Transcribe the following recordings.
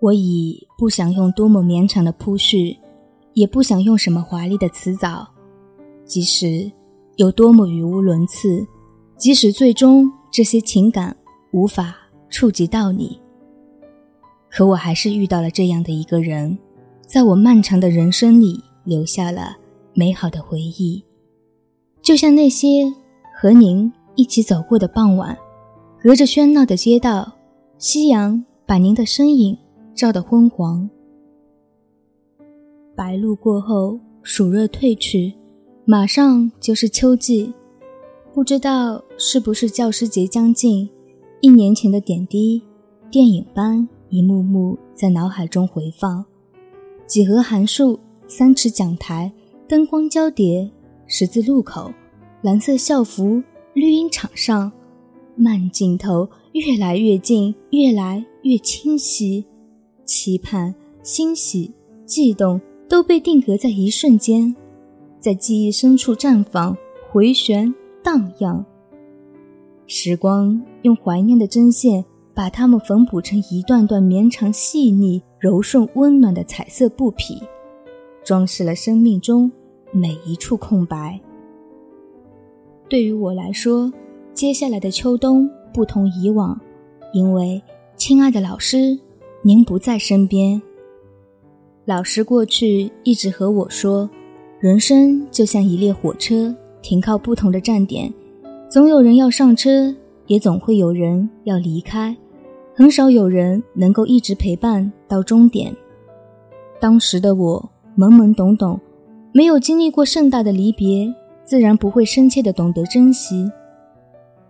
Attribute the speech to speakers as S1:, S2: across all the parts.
S1: 我已不想用多么绵长的铺叙，也不想用什么华丽的辞藻，即使有多么语无伦次，即使最终这些情感无法触及到你，可我还是遇到了这样的一个人，在我漫长的人生里留下了美好的回忆，就像那些和您一起走过的傍晚，隔着喧闹的街道，夕阳把您的身影。照得昏黄，白露过后，暑热退去，马上就是秋季。不知道是不是教师节将近，一年前的点滴，电影般一幕幕在脑海中回放。几何函数，三尺讲台，灯光交叠，十字路口，蓝色校服，绿茵场上，慢镜头越来越近，越来越清晰。期盼、欣喜、悸动都被定格在一瞬间，在记忆深处绽放、回旋、荡漾。时光用怀念的针线，把它们缝补成一段段绵长、细腻、柔顺、温暖的彩色布匹，装饰了生命中每一处空白。对于我来说，接下来的秋冬不同以往，因为亲爱的老师。您不在身边。老师过去一直和我说，人生就像一列火车，停靠不同的站点，总有人要上车，也总会有人要离开，很少有人能够一直陪伴到终点。当时的我懵懵懂懂，没有经历过盛大的离别，自然不会深切的懂得珍惜。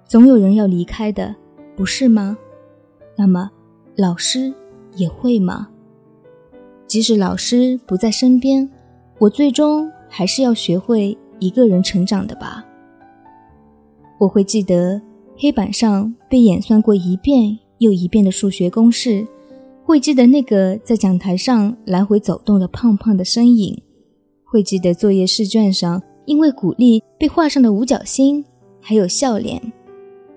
S1: 总有人要离开的，不是吗？那么，老师。也会吗？即使老师不在身边，我最终还是要学会一个人成长的吧。我会记得黑板上被演算过一遍又一遍的数学公式，会记得那个在讲台上来回走动的胖胖的身影，会记得作业试卷上因为鼓励被画上的五角星，还有笑脸，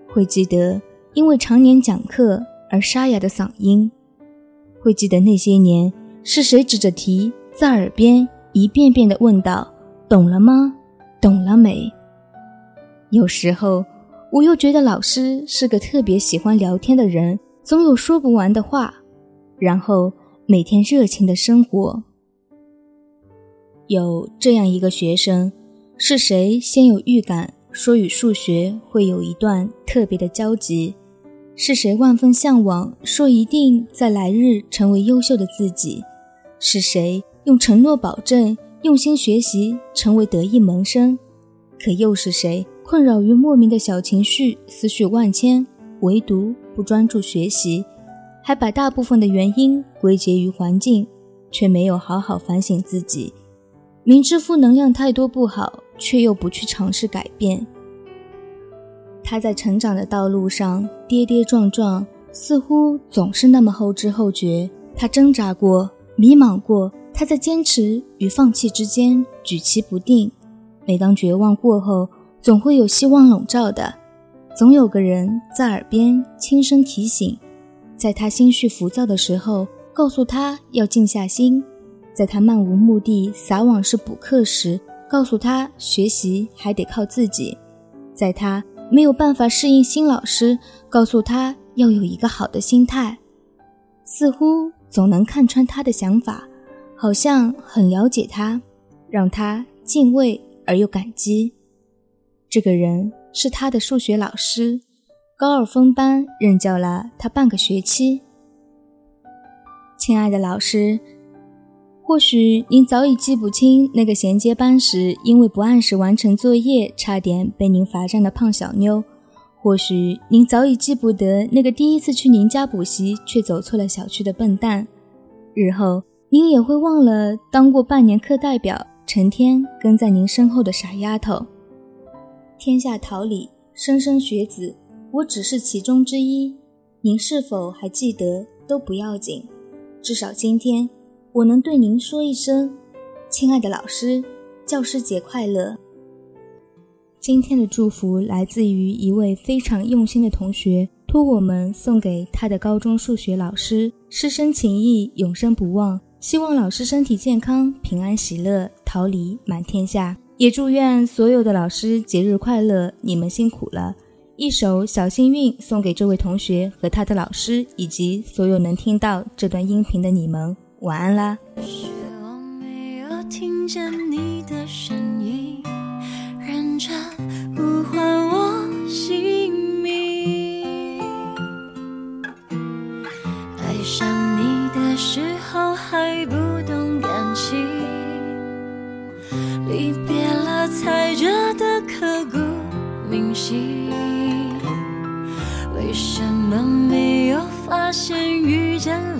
S1: 会记得因为常年讲课而沙哑的嗓音。会记得那些年是谁指着题在耳边一遍遍地问道：“懂了吗？懂了没？”有时候我又觉得老师是个特别喜欢聊天的人，总有说不完的话，然后每天热情的生活。有这样一个学生，是谁先有预感说与数学会有一段特别的交集？是谁万分向往，说一定在来日成为优秀的自己？是谁用承诺保证用心学习，成为得意门生？可又是谁困扰于莫名的小情绪，思绪万千，唯独不专注学习，还把大部分的原因归结于环境，却没有好好反省自己？明知负能量太多不好，却又不去尝试改变。他在成长的道路上跌跌撞撞，似乎总是那么后知后觉。他挣扎过，迷茫过，他在坚持与放弃之间举棋不定。每当绝望过后，总会有希望笼罩的，总有个人在耳边轻声提醒，在他心绪浮躁的时候，告诉他要静下心；在他漫无目的撒网式补课时，告诉他学习还得靠自己；在他。没有办法适应新老师，告诉他要有一个好的心态，似乎总能看穿他的想法，好像很了解他，让他敬畏而又感激。这个人是他的数学老师，高二分班任教了他半个学期。亲爱的老师。或许您早已记不清那个衔接班时因为不按时完成作业差点被您罚站的胖小妞，或许您早已记不得那个第一次去您家补习却走错了小区的笨蛋，日后您也会忘了当过半年课代表、成天跟在您身后的傻丫头。天下桃李，莘莘学子，我只是其中之一。您是否还记得都不要紧，至少今天。我能对您说一声，亲爱的老师，教师节快乐。今天的祝福来自于一位非常用心的同学托我们送给他的高中数学老师，师生情谊永生不忘。希望老师身体健康，平安喜乐，桃李满天下。也祝愿所有的老师节日快乐，你们辛苦了。一首《小幸运》送给这位同学和他的老师，以及所有能听到这段音频的你们，晚安啦
S2: 是我没有听见你的声音认真呼唤我姓名爱上你的时候还不懂感情离别了才觉得刻骨铭心。为什么没有发现遇见了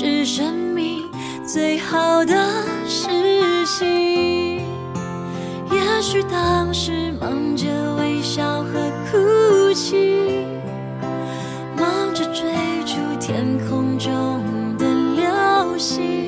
S2: 是生命最好的事情？也许当时忙着微笑和哭泣，忙着追逐天空中的流星，